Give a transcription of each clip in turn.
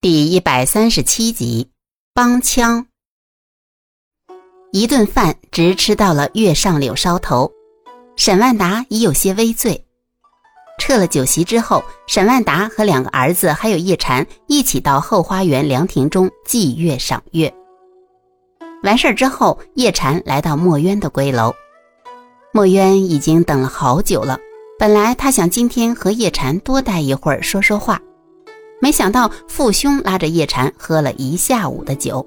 第一百三十七集，帮腔。一顿饭直吃到了月上柳梢头，沈万达已有些微醉。撤了酒席之后，沈万达和两个儿子还有叶禅一起到后花园凉亭中祭月赏月。完事儿之后，叶禅来到墨渊的闺楼，墨渊已经等了好久了。本来他想今天和叶禅多待一会儿，说说话。没想到父兄拉着叶禅喝了一下午的酒，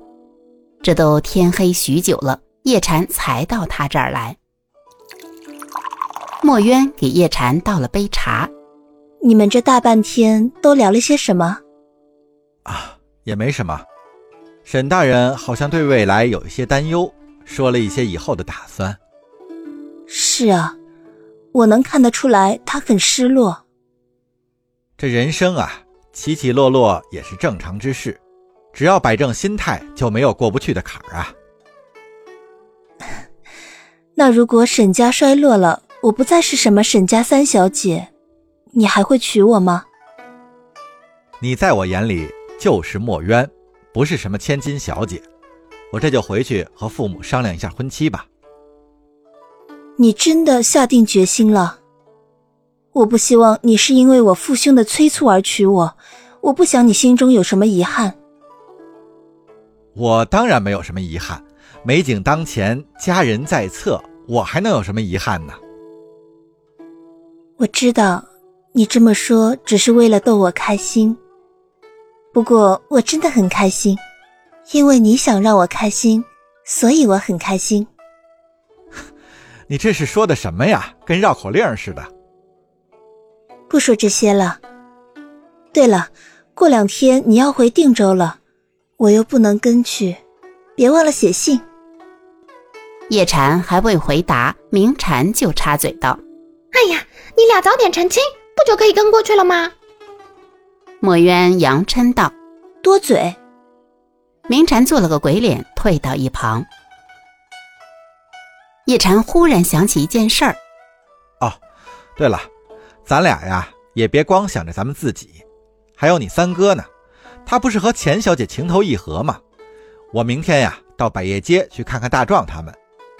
这都天黑许久了，叶禅才到他这儿来。墨渊给叶禅倒了杯茶，你们这大半天都聊了些什么？啊，也没什么。沈大人好像对未来有一些担忧，说了一些以后的打算。是啊，我能看得出来，他很失落。这人生啊。起起落落也是正常之事，只要摆正心态，就没有过不去的坎儿啊。那如果沈家衰落了，我不再是什么沈家三小姐，你还会娶我吗？你在我眼里就是墨渊，不是什么千金小姐。我这就回去和父母商量一下婚期吧。你真的下定决心了？我不希望你是因为我父兄的催促而娶我，我不想你心中有什么遗憾。我当然没有什么遗憾，美景当前，佳人在侧，我还能有什么遗憾呢？我知道你这么说只是为了逗我开心，不过我真的很开心，因为你想让我开心，所以我很开心。你这是说的什么呀？跟绕口令似的。不说这些了。对了，过两天你要回定州了，我又不能跟去，别忘了写信。叶禅还未回答，明禅就插嘴道：“哎呀，你俩早点成亲，不就可以跟过去了吗？”墨渊扬嗔道：“多嘴。”明禅做了个鬼脸，退到一旁。叶禅忽然想起一件事儿：“哦，对了。”咱俩呀，也别光想着咱们自己，还有你三哥呢。他不是和钱小姐情投意合吗？我明天呀，到百叶街去看看大壮他们，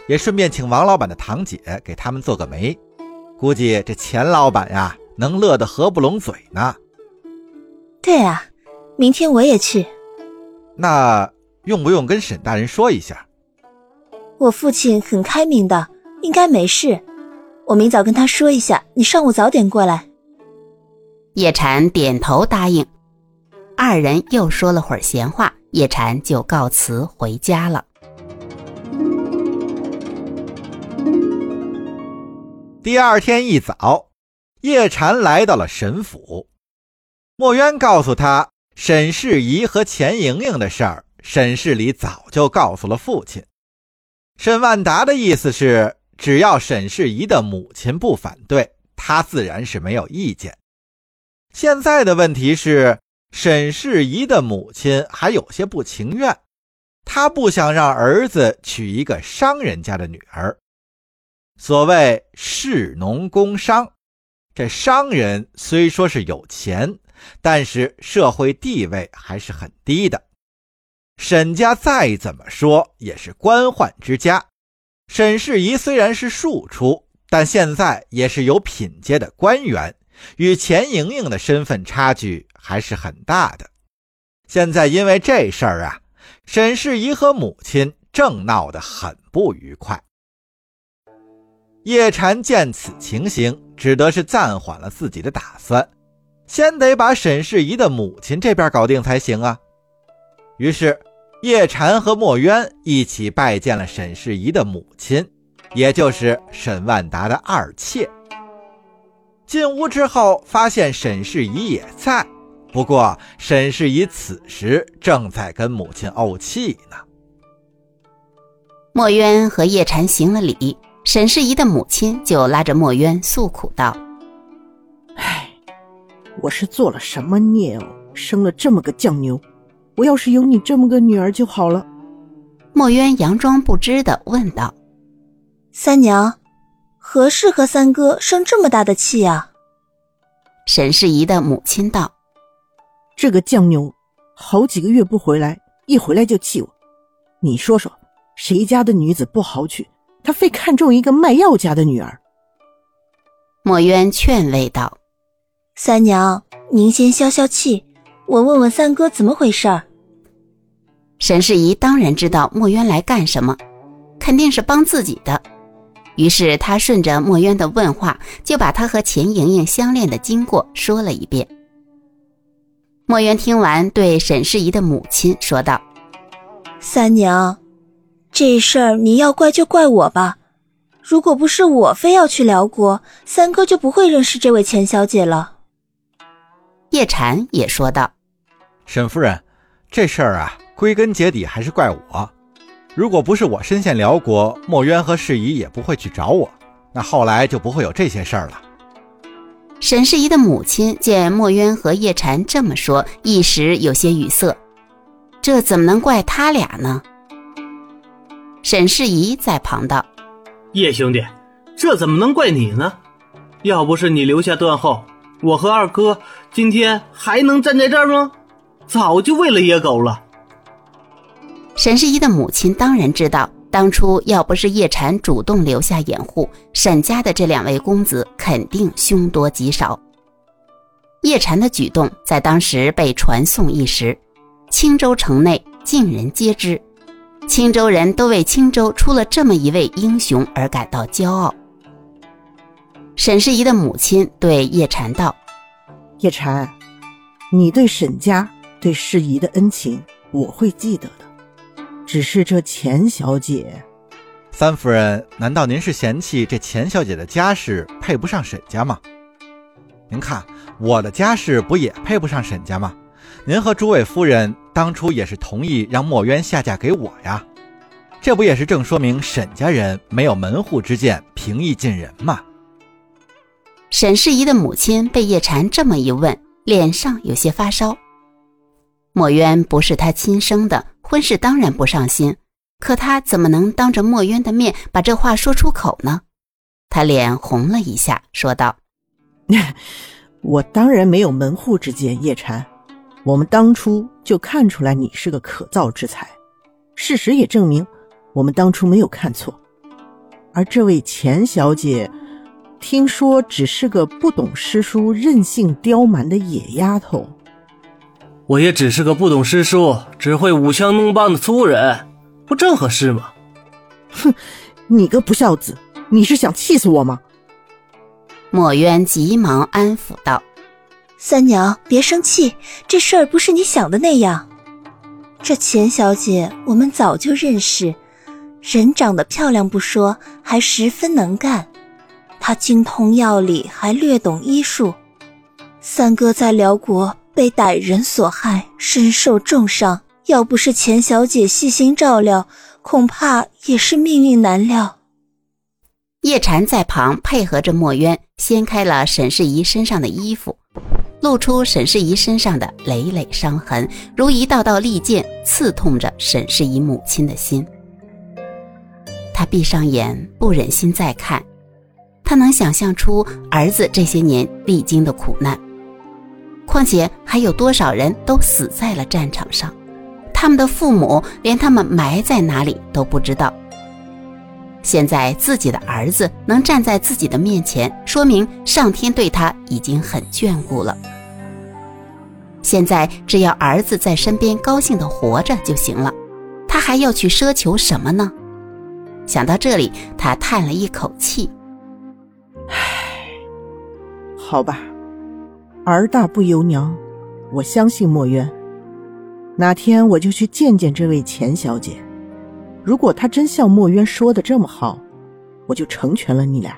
也顺便请王老板的堂姐给他们做个媒。估计这钱老板呀，能乐得合不拢嘴呢。对啊，明天我也去。那用不用跟沈大人说一下？我父亲很开明的，应该没事。我明早跟他说一下，你上午早点过来。叶禅点头答应，二人又说了会儿闲话，叶禅就告辞回家了。第二天一早，叶禅来到了沈府，墨渊告诉他，沈世宜和钱莹莹的事儿，沈世礼早就告诉了父亲。沈万达的意思是。只要沈世宜的母亲不反对，他自然是没有意见。现在的问题是，沈世宜的母亲还有些不情愿，他不想让儿子娶一个商人家的女儿。所谓士农工商，这商人虽说是有钱，但是社会地位还是很低的。沈家再怎么说也是官宦之家。沈世宜虽然是庶出，但现在也是有品阶的官员，与钱莹莹的身份差距还是很大的。现在因为这事儿啊，沈世宜和母亲正闹得很不愉快。叶禅见此情形，只得是暂缓了自己的打算，先得把沈世宜的母亲这边搞定才行啊。于是。叶禅和墨渊一起拜见了沈世宜的母亲，也就是沈万达的二妾。进屋之后，发现沈世宜也在，不过沈世宜此时正在跟母亲怄气呢。墨渊和叶禅行了礼，沈世宜的母亲就拉着墨渊诉苦道：“唉，我是做了什么孽哦，生了这么个犟牛。”我要是有你这么个女儿就好了。墨渊佯装不知的问道：“三娘，何事和三哥生这么大的气啊？”沈世宜的母亲道：“这个犟牛，好几个月不回来，一回来就气我。你说说，谁家的女子不好娶？他非看中一个卖药家的女儿。墨渊劝慰道：“三娘，您先消消气，我问问三哥怎么回事儿。”沈世宜当然知道墨渊来干什么，肯定是帮自己的。于是他顺着墨渊的问话，就把他和钱莹莹相恋的经过说了一遍。墨渊听完，对沈世宜的母亲说道：“三娘，这事儿你要怪就怪我吧。如果不是我非要去辽国，三哥就不会认识这位钱小姐了。”叶禅也说道：“沈夫人，这事儿啊，归根结底还是怪我。”如果不是我身陷辽国，墨渊和世宜也不会去找我，那后来就不会有这些事儿了。沈世宜的母亲见墨渊和叶禅这么说，一时有些语塞。这怎么能怪他俩呢？沈世宜在旁道：“叶兄弟，这怎么能怪你呢？要不是你留下断后，我和二哥今天还能站在这儿吗？早就喂了野狗了。”沈世宜的母亲当然知道，当初要不是叶禅主动留下掩护，沈家的这两位公子肯定凶多吉少。叶禅的举动在当时被传颂一时，青州城内尽人皆知，青州人都为青州出了这么一位英雄而感到骄傲。沈世宜的母亲对叶禅道：“叶禅，你对沈家、对世宜的恩情，我会记得的。”只是这钱小姐，三夫人，难道您是嫌弃这钱小姐的家世配不上沈家吗？您看我的家世不也配不上沈家吗？您和诸位夫人当初也是同意让墨渊下嫁给我呀，这不也是正说明沈家人没有门户之见，平易近人吗？沈世宜的母亲被叶禅这么一问，脸上有些发烧。墨渊不是他亲生的。婚事当然不上心，可他怎么能当着墨渊的面把这话说出口呢？他脸红了一下，说道：“我当然没有门户之见，叶禅。我们当初就看出来你是个可造之才，事实也证明我们当初没有看错。而这位钱小姐，听说只是个不懂诗书、任性刁蛮的野丫头。”我也只是个不懂诗书、只会舞枪弄棒的粗人，不正合适吗？哼，你个不孝子，你是想气死我吗？墨渊急忙安抚道：“三娘，别生气，这事儿不是你想的那样。这钱小姐我们早就认识，人长得漂亮不说，还十分能干。她精通药理，还略懂医术。三哥在辽国。”被歹人所害，身受重伤。要不是钱小姐细心照料，恐怕也是命运难料。叶禅在旁配合着墨渊，掀开了沈世宜身上的衣服，露出沈世宜身上的累累伤痕，如一道道利剑，刺痛着沈世宜母亲的心。他闭上眼，不忍心再看。他能想象出儿子这些年历经的苦难。况且还有多少人都死在了战场上，他们的父母连他们埋在哪里都不知道。现在自己的儿子能站在自己的面前，说明上天对他已经很眷顾了。现在只要儿子在身边高兴的活着就行了，他还要去奢求什么呢？想到这里，他叹了一口气：“唉，好吧。”儿大不由娘，我相信墨渊。哪天我就去见见这位钱小姐。如果她真像墨渊说的这么好，我就成全了你俩。